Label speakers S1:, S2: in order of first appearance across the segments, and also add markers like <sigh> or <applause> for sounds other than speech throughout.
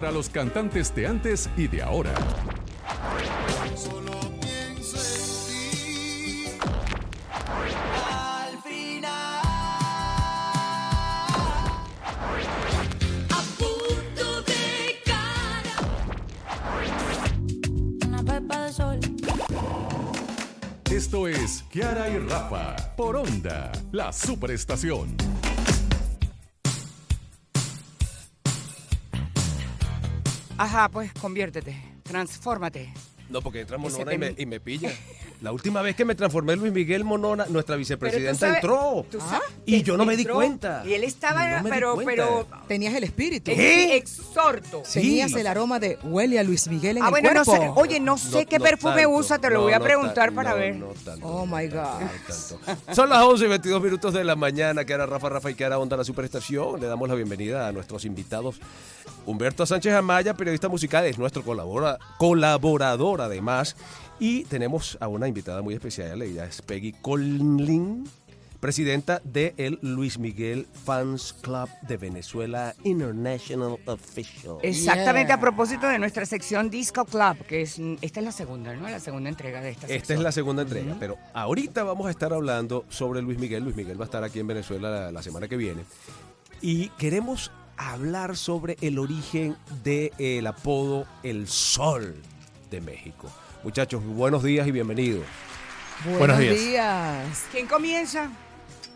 S1: Para los cantantes de antes y de ahora.
S2: Solo pienso en ti. Al final.
S3: A punto de cara. Una pepa de sol.
S1: Esto es Kiara y Rafa por Onda, la superestación.
S4: Ajá, pues conviértete, transfórmate.
S5: No, porque entra
S4: Ese
S5: Monona y me, y me pilla. <laughs> La última vez que me transformé Luis Miguel Monona, nuestra vicepresidenta
S4: sabes-
S5: entró.
S4: tú sabes
S5: Y
S4: que
S5: yo no me di cuenta.
S4: Y él estaba,
S5: Y no
S4: pero,
S6: Tenías el espíritu.
S5: ¿Qué?
S4: exhorto.
S5: Sí.
S6: Tenías el aroma de huele a Luis Miguel en
S4: Ah,
S6: el
S4: bueno, no sé. Oye, no sé qué perfume
S5: tanto.
S4: usa, te lo
S5: No,
S4: voy a
S5: no
S4: preguntar para
S5: no,
S4: ver.
S5: no tanto.
S6: Oh my God.
S5: No tanto. Son las 11 y 22 minutos de la mañana, que era Rafa Rafa y que era Onda la Superestación. Le damos la bienvenida a nuestros invitados. Humberto Sánchez Amaya, periodista musical, es nuestro colabora- colaborador además. Y tenemos a una invitada muy especial, ella es Peggy Colin, presidenta de el Luis Miguel Fans Club de Venezuela International Official.
S4: Exactamente
S6: Yeah.
S4: a propósito de nuestra sección Disco Club, que es esta es la segunda, ¿no? La segunda entrega de esta sección.
S5: Esta es la segunda entrega, pero ahorita vamos a estar hablando sobre Luis Miguel. Luis Miguel va a estar aquí en Venezuela la, la semana que viene. Y queremos hablar sobre el origen del apodo El Sol de México. Muchachos, buenos días y bienvenidos.
S6: Buenos,
S7: días.
S6: días.
S4: ¿Quién comienza?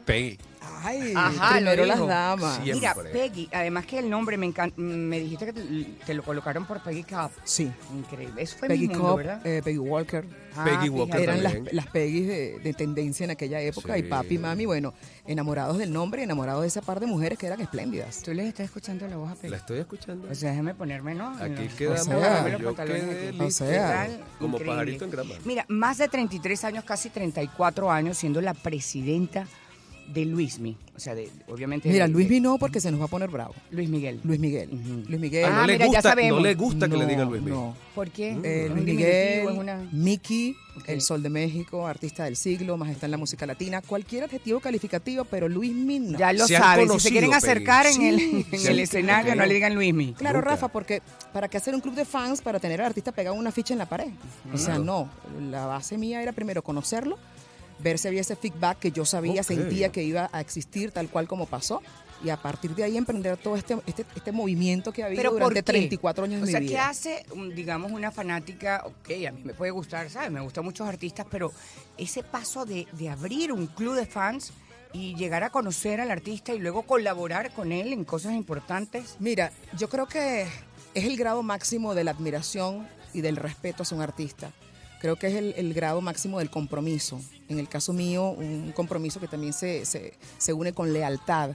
S7: Peggy.
S6: Ay,
S4: Ajá,
S6: primero las damas.
S5: Siempre.
S4: Mira, Peggy, además que el nombre me encanta, me dijiste que te, te lo colocaron por Peggy Cup.
S6: Sí.
S4: Increíble. Eso fue
S6: Peggy
S4: mi mundo,
S6: Cobb,
S4: ¿verdad?
S6: eh, Peggy Walker.
S4: Ah,
S5: Peggy
S4: fíjate.
S5: Walker
S6: Eran las,
S5: también.
S6: las Peggy de, de tendencia en aquella época. Y papi y mami, bueno, enamorados del nombre, enamorados de esa par de mujeres que eran espléndidas.
S4: Tú les estás escuchando la voz a Peggy.
S5: La estoy escuchando.
S4: O sea, déjame ponerme, ¿no?
S5: Aquí
S4: No.
S5: quedamos.
S6: sea,
S4: Déjame los
S5: yo
S4: pantalones
S5: quedé
S4: aquí.
S6: O sea,
S5: como pajarito en grama.
S4: Mira, más de 33 años, casi 34 años, siendo la presidenta de Luismi. O sea, de, obviamente.
S6: Mira,
S4: de-
S6: Luis
S4: de-
S6: vino porque se nos va a poner bravo.
S4: Luis Miguel.
S6: Luis Miguel. Luis Miguel.
S5: Ah, no,
S4: Ah,
S5: le
S4: mira, ya
S5: gusta,
S4: sabemos.
S5: no le gusta que le
S6: No,
S5: digan Luis Miguel.
S6: no.
S4: ¿Por qué?
S6: Eh,
S4: ¿Es
S6: Luis Miguel,
S4: una-
S6: Mickey. El Sol de México, artista del siglo, más está en la música latina, cualquier adjetivo calificativo, pero Luis no.
S4: Ya lo saben. Si se quieren
S5: Peggy.
S4: acercar <laughs> en el,
S6: Sí,
S4: en
S6: sí,
S4: el
S6: sí,
S4: escenario, no le digan Luismi.
S6: Claro. Rafa, porque ¿para qué hacer un club de fans para tener al artista pegado una ficha en la pared? O sea, no. La base mía era primero conocerlo, ver si había ese feedback que yo sabía, sentía que iba a existir tal cual como pasó. Y a partir de ahí emprender todo este, este, este movimiento que ha habido
S4: Pero ¿por
S6: durante
S4: qué?
S6: 34 años
S4: O
S6: de
S4: sea,
S6: mi
S4: ¿qué
S6: vida.
S4: hace, digamos, una fanática? Ok, a mí me puede gustar, ¿sabes? Me gustan muchos artistas, pero ese paso de, de abrir un club de fans y llegar a conocer al artista y luego colaborar con él en cosas importantes.
S6: Mira, yo creo que es el grado máximo de la admiración y del respeto hacia un artista. Creo que es el, el grado máximo del compromiso. En el caso mío, un compromiso que también se, se, se une con lealtad,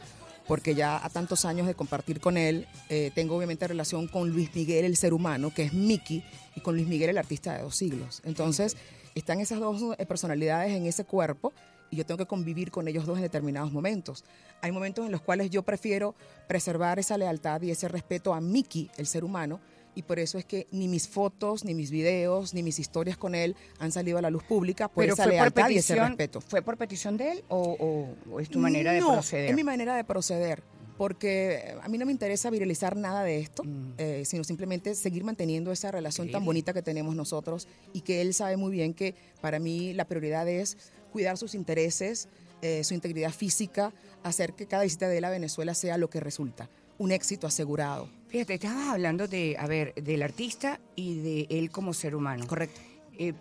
S6: porque ya a tantos años de compartir con él, eh, tengo obviamente relación con Luis Miguel, el ser humano, que es Mickey, y con Luis Miguel, el artista de dos siglos. Entonces, están esas dos eh, personalidades en ese cuerpo y yo tengo que convivir con ellos dos en determinados momentos. Hay momentos en los cuales yo prefiero preservar esa lealtad y ese respeto a Mickey, el ser humano, y por eso es que ni mis fotos, ni mis videos, ni mis historias con él han salido a la luz pública por
S4: pero
S6: esa
S4: fue por
S6: lealtad y ese
S4: petición,
S6: respeto.
S4: ¿Fue por petición de él o, o- o es tu manera de proceder?
S6: Es mi manera de proceder. Porque a mí no me interesa viralizar nada de esto,
S4: Mm.
S6: eh, sino simplemente seguir manteniendo esa relación tan bonita que tenemos nosotros y que él sabe muy bien que para mí la prioridad es cuidar sus intereses, eh, su integridad física, hacer que cada visita de él a Venezuela sea lo que resulta, un éxito asegurado.
S4: Fíjate, estabas hablando de, a ver, del artista y de él como ser humano.
S6: Correcto.
S4: Eh,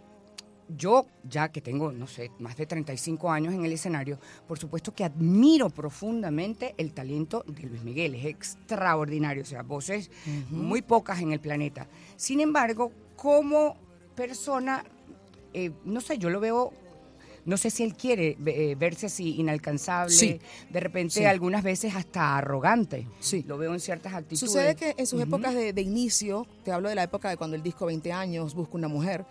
S4: yo, ya que tengo, no sé, más de 35 años en el escenario, por supuesto que admiro profundamente el talento de Luis Miguel. Es extraordinario, o sea, voces muy pocas en el planeta. Sin embargo, como persona, eh, no sé, yo lo veo... No sé si él quiere eh, verse así inalcanzable,
S6: Sí.
S4: de repente
S6: Sí.
S4: algunas veces hasta arrogante.
S6: Sí.
S4: Lo veo en ciertas actitudes.
S6: Sucede que en sus épocas de, de inicio, te hablo de la época de cuando el disco 20 años, Busca una mujer,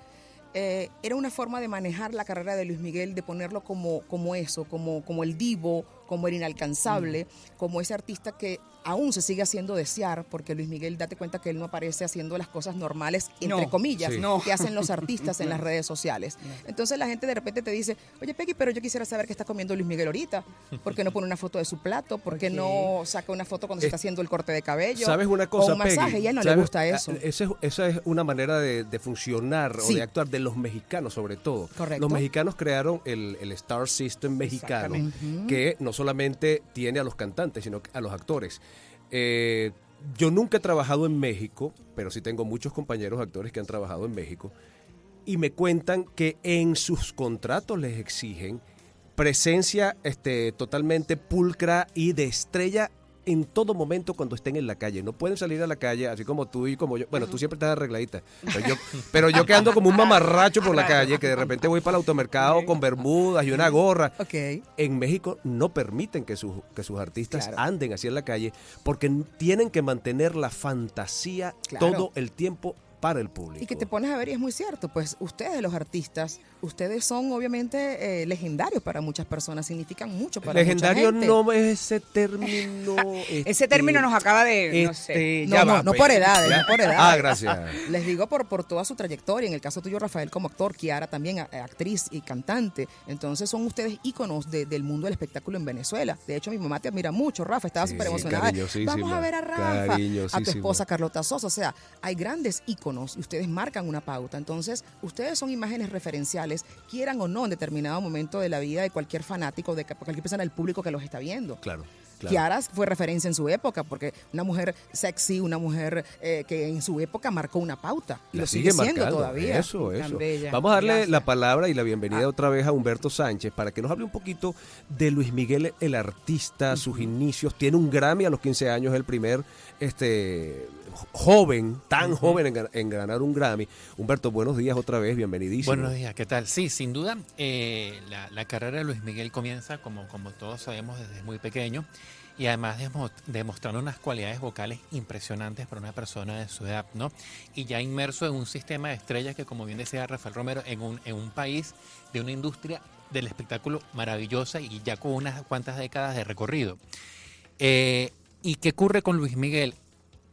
S6: eh, era una forma de manejar la carrera de Luis Miguel, de ponerlo como, como eso, como, como el divo, como el inalcanzable, como ese artista que aún se sigue haciendo desear, porque Luis Miguel, date cuenta que él no aparece haciendo las cosas normales, entre
S4: No,
S6: comillas,
S5: sí.
S4: no.
S6: que hacen los artistas en las <laughs> redes sociales. Entonces la gente de repente te dice, oye Peggy, pero yo quisiera saber qué está comiendo Luis Miguel ahorita. ¿Por qué no pone una foto de su plato? ¿Por qué no saca una foto cuando se está haciendo el corte de cabello?
S5: ¿Sabes una cosa,
S6: O un masaje,
S5: Peggy?
S6: y a él no le
S5: ¿Sabes?
S6: gusta eso.
S5: Ah, Esa es, esa es una manera de, de funcionar o de actuar de los mexicanos, sobre todo.
S6: Correcto.
S5: Los mexicanos crearon el, el Star System mexicano, que no solamente tiene a los cantantes, sino a los actores. Eh, yo nunca he trabajado en México, pero sí tengo muchos compañeros actores que han trabajado en México y me cuentan que en sus contratos les exigen presencia este, totalmente pulcra y de estrella en todo momento cuando estén en la calle. No pueden salir a la calle así como tú y como yo. Bueno, tú siempre estás arregladita. Pero yo, pero yo que ando como un mamarracho por la calle, que de repente voy para el automercado con bermudas y una gorra.
S6: Ok.
S5: En México no permiten que sus, que sus artistas
S6: Claro.
S5: anden así en la calle porque tienen que mantener la fantasía
S6: Claro.
S5: todo el tiempo para el público.
S6: Y que te pones a ver y es muy cierto, pues ustedes los artistas, ustedes son obviamente eh, legendarios para muchas personas, significan mucho para
S5: Legendario
S6: mucha gente.
S5: no es ese término. <laughs>
S4: Ese
S5: este,
S4: término nos acaba de, no sé,
S5: este,
S6: No,
S5: ya
S6: no,
S5: va,
S6: no
S5: pues.
S6: por edades, no por edades.
S5: Ah, gracias. <laughs>
S6: Les digo por, por toda su trayectoria, en el caso tuyo Rafael como actor, Kiara también a- actriz y cantante, entonces son ustedes íconos de- del mundo del espectáculo en Venezuela. De hecho mi mamá te admira mucho, Rafa, estaba
S5: Sí,
S6: súper emocionada. Vamos a ver a Rafa, a tu esposa Carlota Sosa, o sea, hay grandes íconos y ustedes marcan una pauta. Entonces, ustedes son imágenes referenciales, quieran o no, en determinado momento de la vida de cualquier fanático, de cualquier persona del público que los está viendo.
S5: Claro. claro.
S6: Kiara fue referencia en su época, porque una mujer sexy, una mujer eh, que en su época marcó una pauta. Y
S5: La
S6: lo sigue, siendo
S5: marcando.
S6: todavía.
S5: Eso, eso. Vamos a darle
S4: Gracias.
S5: la palabra y la bienvenida
S6: Ah.
S5: otra vez a Humberto Sánchez para que nos hable un poquito de Luis Miguel, el artista, sus inicios. Tiene un Grammy a los 15 años, el primer este joven, tan joven en ganar un Grammy. Humberto, buenos días otra vez, bienvenidísimo.
S7: Buenos días, ¿qué tal? Sí, sin duda, eh, la, carrera de Luis Miguel comienza, como, como todos sabemos, desde muy pequeño y además demo- demostrando unas cualidades vocales impresionantes para una persona de su edad, ¿no? Y ya inmerso en un sistema de estrellas que, como bien decía Rafael Romero, en un, en un país de una industria del espectáculo maravillosa y ya con unas cuantas décadas de recorrido. Eh, ¿Y qué ocurre con Luis Miguel?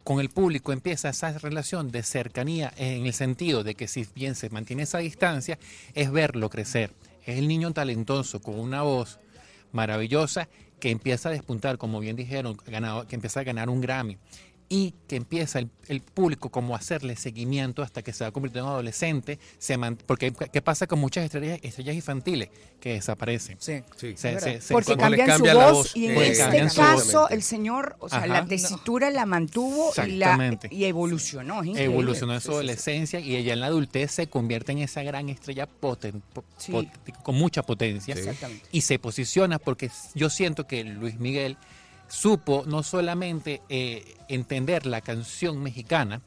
S7: Con el público empieza esa relación de cercanía en el sentido de que si bien se mantiene esa distancia, es verlo crecer. Es el niño talentoso con una voz maravillosa que empieza a despuntar, como bien dijeron, ganado- que empieza a ganar un Grammy y que empieza el, el público como a hacerle seguimiento hasta que se va convirtiendo en adolescente, se man- porque ¿qué pasa con muchas estrellas, estrellas infantiles que desaparecen?
S6: Sí.
S5: Sí.
S7: Se-
S6: Es verdad.
S7: se- se-
S4: Porque cambian su
S5: cambia la
S4: voz,
S5: voz,
S4: y en
S7: eh,
S4: este
S7: su
S4: caso el señor, o sea,
S7: Ajá.
S4: la tesitura la mantuvo y, la,
S7: Exactamente.
S4: y evolucionó. es
S7: evolucionó en su adolescencia y ella en la adultez se convierte en esa gran estrella poten- po-
S4: Sí.
S7: pot- con mucha potencia
S4: Exactamente.
S7: y se posiciona porque yo siento que Luis Miguel supo no solamente eh, entender la canción mexicana,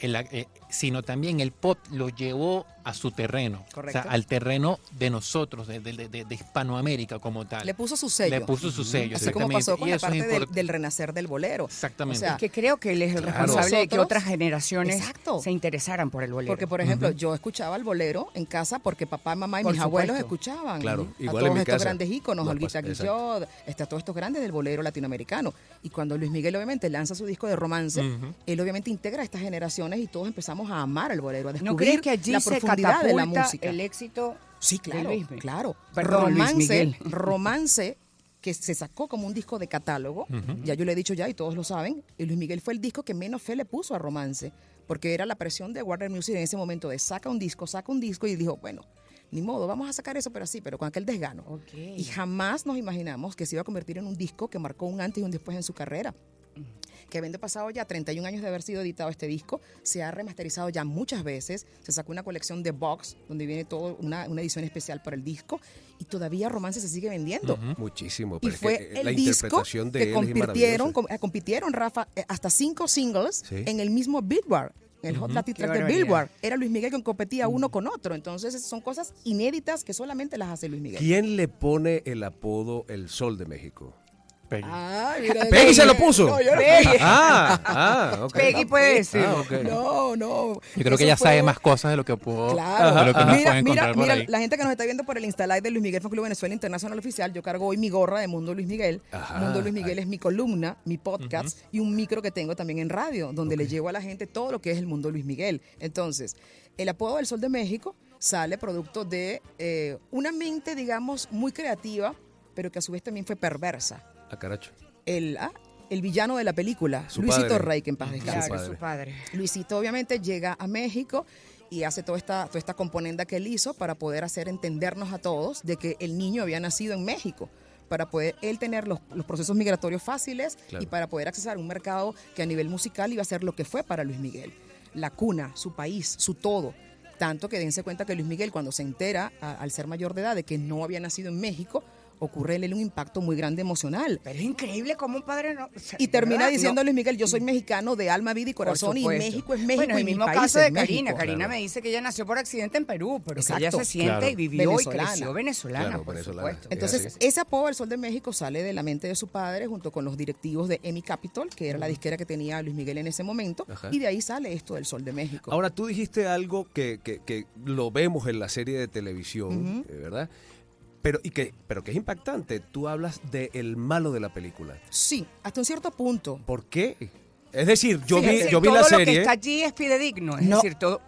S7: eh, sino también el pop lo llevó a su terreno,
S6: Correcto.
S7: o sea, al terreno de nosotros, de, de- de- de Hispanoamérica como tal.
S6: Le puso su sello.
S7: Le puso su sello,
S6: Así como
S7: exactamente.
S6: pasó con
S7: y
S6: la
S7: eso es
S6: parte del, renacer del bolero.
S7: Exactamente.
S6: O sea,
S4: Que creo que él es el
S5: Claro.
S4: responsable de que otras generaciones
S6: Exacto.
S4: se interesaran por el bolero.
S6: Porque, por ejemplo, yo escuchaba el bolero en casa porque papá, mamá y
S4: Por
S6: mis abuelos escuchaban.
S5: Claro,
S6: a
S5: igual
S6: todos
S5: en mi
S6: estos
S5: casa.
S6: grandes íconos,
S5: No,
S6: Olguita Guillot, está todos estos grandes del bolero latinoamericano. Y cuando Luis Miguel obviamente lanza su disco de romance, él obviamente integra a estas generaciones y todos empezamos a amar el bolero, a
S4: ¿No
S6: descubrir
S4: crees que allí
S6: la
S4: se
S6: profundidad de la música.
S4: el éxito
S6: Sí,
S4: de
S6: claro, claro.
S4: Perdón,
S6: romance, romance que se sacó como un disco de catálogo, ya yo le he dicho ya y todos lo saben, y Luis Miguel fue el disco que menos fe le puso a romance, porque era la presión de Warner Music en ese momento de saca un disco, saca un disco y dijo, bueno, ni modo, vamos a sacar eso, pero así, pero con aquel desgano. Y jamás nos imaginamos que se iba a convertir en un disco que marcó un antes y un después en su carrera que habiendo pasado ya 31 años de haber sido editado este disco, se ha remasterizado ya muchas veces, se sacó una colección de box donde viene todo una, una edición especial para el disco y todavía Romance se sigue vendiendo.
S5: Muchísimo.
S6: Y
S5: pero es
S6: fue
S5: que, eh,
S6: el
S5: la
S6: disco
S5: interpretación de
S6: que
S5: él es
S6: compitieron, com- eh, compitieron, Rafa, eh, hasta cinco singles
S5: Sí.
S6: en el mismo Billboard. En el Hot Track de. Billboard. Era Luis Miguel quien competía uno con otro. Entonces, son cosas inéditas que solamente las hace Luis Miguel.
S5: ¿Quién le pone el apodo El Sol de México?
S7: Peggy.
S6: Ay, mira,
S5: Peggy se lo puso.
S6: No, yo no.
S5: Ah, ah, ok.
S4: Peggy puede decir.
S5: Ah.
S6: No, no.
S7: Yo creo
S6: Eso
S7: que ella
S6: fue-
S7: sabe más cosas de lo que puedo,
S6: Claro.
S7: de lo que nos
S6: mira, mira, mira, la gente que nos está viendo por el Insta Live de Luis Miguel Fan Club Venezuela Internacional Oficial, yo cargo hoy mi gorra de Mundo Luis Miguel.
S5: Ajá.
S6: Mundo Luis Miguel es mi columna, mi podcast y un micro que tengo también en radio, donde le llevo a la gente todo lo que es el Mundo Luis Miguel. Entonces, el apodo del Sol de México sale producto de eh, una mente, digamos, muy creativa, pero que a su vez también fue perversa.
S5: Ah, caracho.
S6: El, ah, el villano de la película,
S5: Su
S6: Luisito
S5: padre.
S6: Rey, que en paz descanse.
S4: Claro, su padre.
S6: Luisito obviamente llega a México y hace toda esta, toda esta componenda que él hizo para poder hacer entendernos a todos de que el niño había nacido en México para poder él tener los, los procesos migratorios fáciles
S5: Claro.
S6: y para poder accesar a un mercado que a nivel musical iba a ser lo que fue para Luis Miguel. La cuna, su país, su todo. Tanto que dense cuenta que Luis Miguel cuando se entera a- al ser mayor de edad de que no había nacido en México, ocurre en él un impacto muy grande emocional.
S4: Pero es increíble cómo un padre no. o sea,
S6: Y termina
S4: ¿verdad?
S6: diciendo
S4: No.
S6: Luis Miguel, yo soy mexicano de alma, vida y corazón y. México es México
S4: Bueno,
S6: y
S4: el
S6: mi
S4: mismo caso
S6: es
S4: de Karina.
S6: México.
S4: Karina
S5: Claro.
S4: me dice que ella nació por accidente en Perú, pero que ella se siente
S7: Claro.
S4: y vivió y
S6: Venezolana.
S4: creció venezolana,
S5: Claro,
S4: por
S5: venezolana.
S4: supuesto.
S6: Entonces, ese apodo del Sol de México sale de la mente de su padre junto con los directivos de EMI Capital, que era la disquera que tenía Luis Miguel en ese momento,
S5: Ajá.
S6: y de ahí sale esto del Sol de México.
S5: Ahora, tú dijiste algo que, que- que lo vemos en la serie de televisión, eh, ¿verdad? Pero, y que, pero que es impactante. Tú hablas de el malo de la película.
S6: sí, hasta un cierto punto.
S5: ¿Por qué? Es decir, yo vi, yo vi
S4: todo
S5: la
S4: lo que
S5: serie.
S4: está allí es fidedigno, es
S6: No.
S4: decir, todo.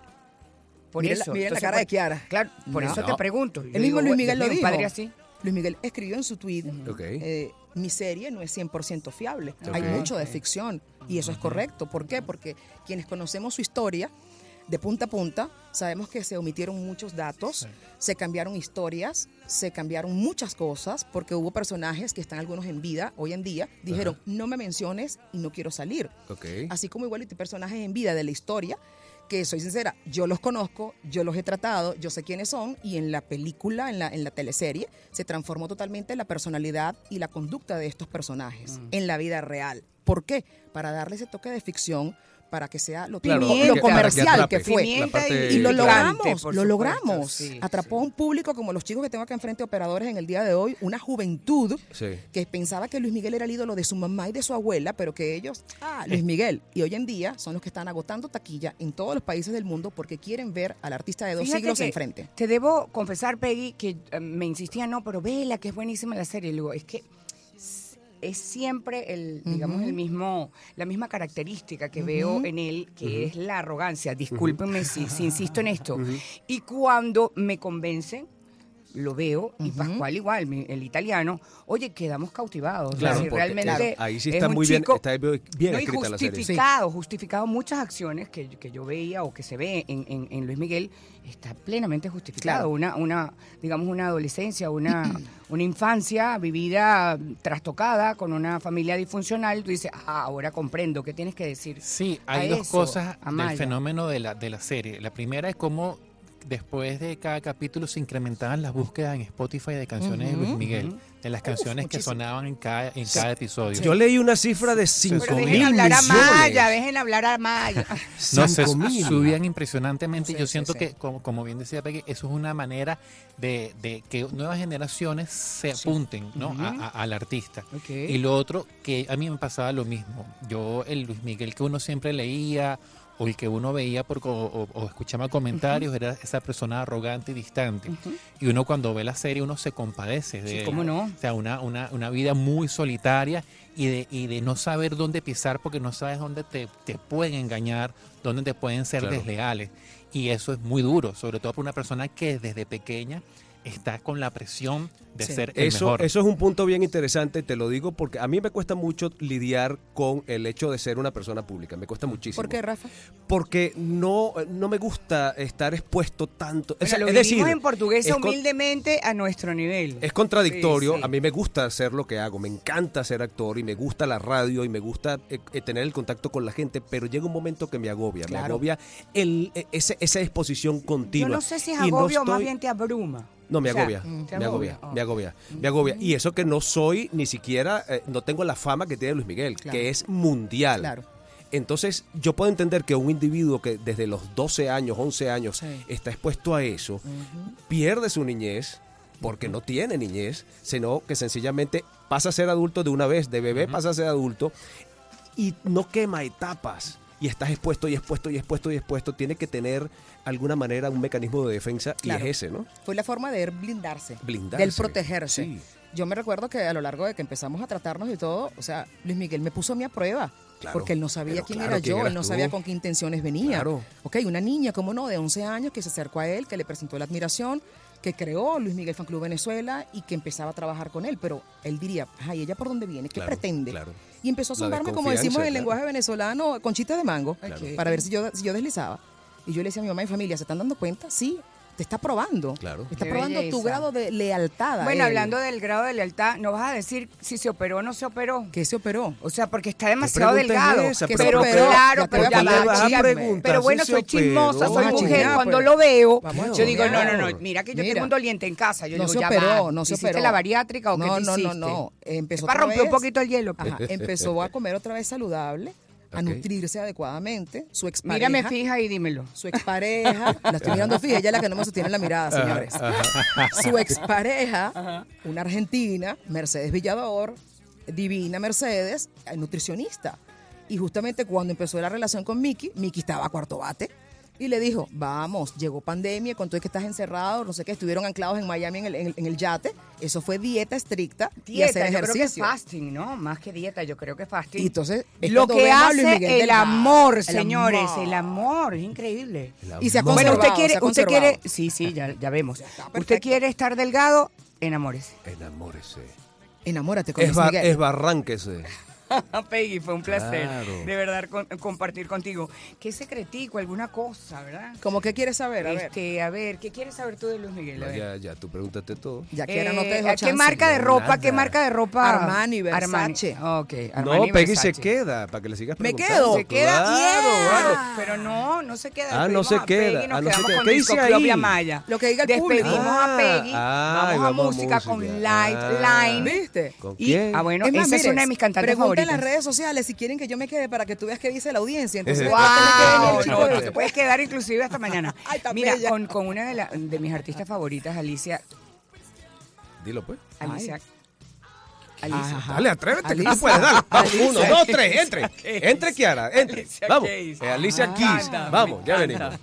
S4: Por
S6: Miren la-
S4: eso.
S6: la
S4: entonces,
S6: cara de
S4: por-
S6: Kiara.
S4: Claro, por
S6: No.
S4: eso te pregunto. Yo
S6: El mismo
S4: digo,
S6: Luis Miguel lo dijo.
S4: Padre así.
S6: Luis Miguel escribió en su tweet, eh, mi serie no es 100% fiable, hay mucho de ficción y eso es correcto. ¿Por qué? Porque quienes conocemos su historia de punta a punta, sabemos que se omitieron muchos datos, se cambiaron historias, se cambiaron muchas cosas, porque hubo personajes que están algunos en vida hoy en día, dijeron, no me menciones y no quiero salir.
S5: Ok.
S6: Así como igual hay personajes en vida de la historia que soy sincera, yo los conozco, yo los he tratado, yo sé quiénes son y en la película, en la, en la teleserie, se transformó totalmente la personalidad y la conducta de estos personajes en la vida real. ¿Por qué? Para darle ese toque de ficción, para que sea lo,
S5: Claro,
S6: lo
S4: Pimienta,
S5: que
S6: comercial que fue. Y lo logramos, lo
S4: supuesto,
S6: logramos.
S4: sí,
S6: Atrapó a
S4: sí.
S6: un público como los chicos que tengo acá enfrente, operadores en el día de hoy, una juventud
S5: Sí.
S6: que pensaba que Luis Miguel era el ídolo de su mamá y de su abuela, pero que ellos, ah, Luis Miguel. Y hoy en día son los que están agotando taquilla en todos los países del mundo porque quieren ver al artista de dos
S4: Fíjate
S6: siglos enfrente.
S4: Te debo confesar, Peggy, que eh, me insistía, no, pero vela, que es buenísima la serie. Y luego, es que es siempre el, digamos, el mismo, la misma característica que veo en él, que es la arrogancia. Discúlpenme si, si insisto en esto. Y cuando me convencen, lo veo, y Pascual igual, mi- el italiano, oye, quedamos cautivados.
S5: Claro,
S4: O sea, si
S5: porque,
S4: realmente
S5: claro, ahí sí
S4: es
S5: está muy bien- está bien-
S4: no, y
S5: escrita la serie.
S4: justificado, justificado muchas acciones que, que yo veía o que se ve en, en- en Luis Miguel, está plenamente justificado.
S6: Claro.
S4: Una, una, digamos, una adolescencia, una, <clears throat> una infancia vivida trastocada con una familia disfuncional. Tú dices, ah, ahora comprendo, ¿qué tienes que decir?
S7: Sí,
S4: a
S7: hay dos
S4: eso,
S7: cosas
S4: Amaya?
S7: del fenómeno de la, de la serie. La primera es cómo después de cada capítulo se incrementaban las búsquedas en Spotify de canciones de Luis Miguel, de las canciones que
S6: muchísimo.
S7: sonaban en cada, en cada episodio.
S5: Yo leí una cifra de 5
S4: Pero
S5: mil
S4: dejen hablar a
S5: millones.
S4: Maya, dejen hablar a Maya. <laughs>
S7: No, se
S5: Cinco mil.
S7: subían impresionantemente.
S6: Sí,
S7: Yo
S6: sí,
S7: siento
S6: sí.
S7: que, como, como bien decía Peggy, eso es una manera de, de que nuevas generaciones se apunten ¿no? a- a- al artista.
S4: Ok.
S7: Y lo otro, que a mí me pasaba lo mismo. Yo, el Luis Miguel que uno siempre leía o el que uno veía por, o, o escuchaba comentarios era esa persona arrogante y distante. Y uno cuando ve la serie, uno se compadece de
S4: Sí,
S7: él.
S4: cómo no.
S7: O sea, una, una, una vida muy solitaria y de, y de no saber dónde pisar porque no sabes dónde te, te pueden engañar, dónde te pueden ser
S5: Claro.
S7: desleales. Y eso es muy duro, sobre todo para una persona que desde pequeña está con la presión de
S6: Sí.
S7: ser el
S5: Eso,
S7: mejor.
S5: eso es un punto bien interesante, te lo digo porque a mí me cuesta mucho lidiar con el hecho de ser una persona pública, me cuesta muchísimo.
S6: ¿Por qué, Rafa?
S5: Porque no, no me gusta estar expuesto tanto. O sea,
S4: lo
S5: es decir,
S4: en portugués
S5: es con-
S4: humildemente a nuestro nivel.
S5: Es contradictorio,
S4: Sí, sí.
S5: a mí me gusta hacer lo que hago, me encanta ser actor y me gusta la radio y me gusta eh, eh, tener el contacto con la gente, pero llega un momento que me agobia, me agobia el, eh, ese- esa exposición continua.
S4: Yo no sé si es
S5: Y no
S4: agobio o más
S5: estoy-
S4: bien te abruma.
S5: No, me
S4: O sea,
S5: agobia,
S4: ¿te
S5: me agobia,
S4: agobia?
S5: me agobia, me agobia. Y eso que no soy ni siquiera, eh, no tengo la fama que tiene Luis Miguel,
S6: Claro.
S5: que es mundial.
S6: Claro.
S5: Entonces, yo puedo entender que un individuo que desde los 12 años, 11 años,
S6: Sí.
S5: está expuesto a eso, pierde su niñez, porque no tiene niñez, sino que sencillamente pasa a ser adulto de una vez, de bebé pasa a ser adulto y no quema etapas. Y estás expuesto y expuesto y expuesto y expuesto. Tiene que tener alguna manera un mecanismo de defensa
S6: Claro.
S5: y es ese, ¿no?
S6: Fue la forma de él blindarse.
S5: Blindarse.
S6: Del protegerse.
S5: Sí.
S6: Yo me recuerdo que a lo largo de que empezamos a tratarnos y todo, o sea, Luis Miguel me puso a mí a prueba.
S5: Claro,
S6: porque él no sabía quién
S5: claro,
S6: era
S5: ¿quién
S6: yo, él no
S5: tú?
S6: sabía con qué intenciones venía.
S5: Claro.
S6: Ok, una niña, como no, de 11 años que se acercó a él, que le presentó la admiración, que creó Luis Miguel Fan Club Venezuela y que empezaba a trabajar con él. Pero él diría, ay, ¿ella por dónde viene? ¿Qué
S5: Claro,
S6: pretende?
S5: claro.
S6: Y empezó a
S5: La
S6: sondarme, como decimos en el lenguaje venezolano, con chistes de mango, para ver si yo, si yo deslizaba. Y yo le decía a mi mamá y familia, ¿se están dando cuenta? Sí, te está probando.
S5: Claro.
S6: Está
S4: Qué
S6: probando tu grado de lealtad. a
S4: Bueno,
S6: él.
S4: hablando del grado de lealtad, ¿no vas a decir si se operó o no se operó?
S6: ¿Qué se operó?
S4: O sea, porque está demasiado delgado.
S5: esa?
S6: ¿Qué
S4: pero
S6: se operó?
S4: claro, pero ya va, Pero bueno, soy chismosa, soy
S6: a
S4: mujer. Cuando lo veo, yo digo, no, no, no, mira que yo
S6: Mira.
S4: tengo un doliente en casa. Yo
S6: no
S4: digo,
S6: se
S4: ya
S6: operó, no se
S4: ¿Hiciste
S6: operó.
S4: la bariátrica o qué
S6: no, no, no, no. Empezó
S4: Para romper un poquito el hielo. pues.
S6: Ajá, empezó a comer otra vez saludable, a nutrirse adecuadamente. Su expareja.
S4: Mírame fija y dímelo.
S6: Su expareja, la estoy mirando fija, ella es la que no me sostiene la mirada, señores. Su expareja, una argentina, Mercedes Villador, divina Mercedes, nutricionista. Y justamente cuando empezó la relación con Miki, Miki estaba a cuarto bate. Y le dijo, vamos, llegó pandemia, con todo que estás encerrado, no sé qué, estuvieron anclados en Miami en el, en el- en el yate. Eso fue dieta estricta y
S4: Dieta,
S6: hacer
S4: yo creo que es
S6: ejercicio.
S4: fasting, ¿no? Más que dieta, yo creo que fasting.
S6: Y entonces, es
S4: lo que hace
S6: Miguel
S4: el amor,
S6: El
S4: señores,
S6: amor.
S4: el amor, es increíble.
S6: Y se ha
S4: Bueno, usted
S6: se
S4: quiere,
S6: ha
S4: usted quiere, sí, sí, ya, ya vemos. Usted quiere estar delgado, enamórese.
S5: Enamórese.
S6: Enamórate con
S5: Es, bar-
S6: Miguel.
S5: es barránquese. <laughs>
S4: Peggy, fue un placer
S5: Claro.
S4: de verdad con- compartir contigo. ¿Qué secretico, alguna cosa, verdad?
S6: ¿Cómo que quieres saber? A ver.
S4: este, a ver, ¿qué quieres saber tú de Luis Miguel?
S5: No, ya, ya, tú pregúntate todo.
S6: Ya que era, no te
S4: Eh,
S6: dejo
S4: ¿Qué
S6: chance.
S4: marca de
S5: No,
S4: ropa? ¿Qué marca de ropa?
S6: Armani, Versace.
S4: Ok, Armani,
S5: no, Peggy
S4: Versace.
S5: se queda para que le sigas
S6: Me
S5: preguntando.
S6: quedo.
S4: Se queda
S5: Claro, claro.
S4: Pero no, no se queda.
S5: Ah, no se queda.
S4: Peggy,
S5: Ah, no se
S4: quedamos
S5: queda.
S4: con
S5: ¿Qué dice ahí?
S4: y Amaya.
S6: Lo que diga el público.
S4: Despedimos a Peggy.
S5: Ah,
S4: vamos,
S5: vamos a
S4: música, con. Light
S5: Ah.
S4: Line.
S6: ¿Viste?
S5: ¿Con
S4: Y,
S5: quién?
S4: ah, bueno,
S6: Es más,
S4: esa es una de mis cantantes
S6: pregunta en las redes sociales si quieren que yo me quede para que tú veas qué dice la audiencia. Entonces,
S5: Wow,
S6: que
S4: no, no, te puedes quedar inclusive hasta mañana. <laughs>
S6: Ay,
S4: Mira, con, con una de, la- de mis artistas favoritas, Alicia.
S5: Dilo, pues.
S4: Alicia.
S6: Ajá.
S5: Dale, atrévete, que
S6: Alicia.
S5: tú puedes, dale. Vamos,
S4: Alicia
S5: uno, dos, tres, entre. Entre, Kiara, entre.
S4: Alicia
S5: Vamos. Eh, Alicia
S4: Me
S5: Keys. Vamos, ya venimos.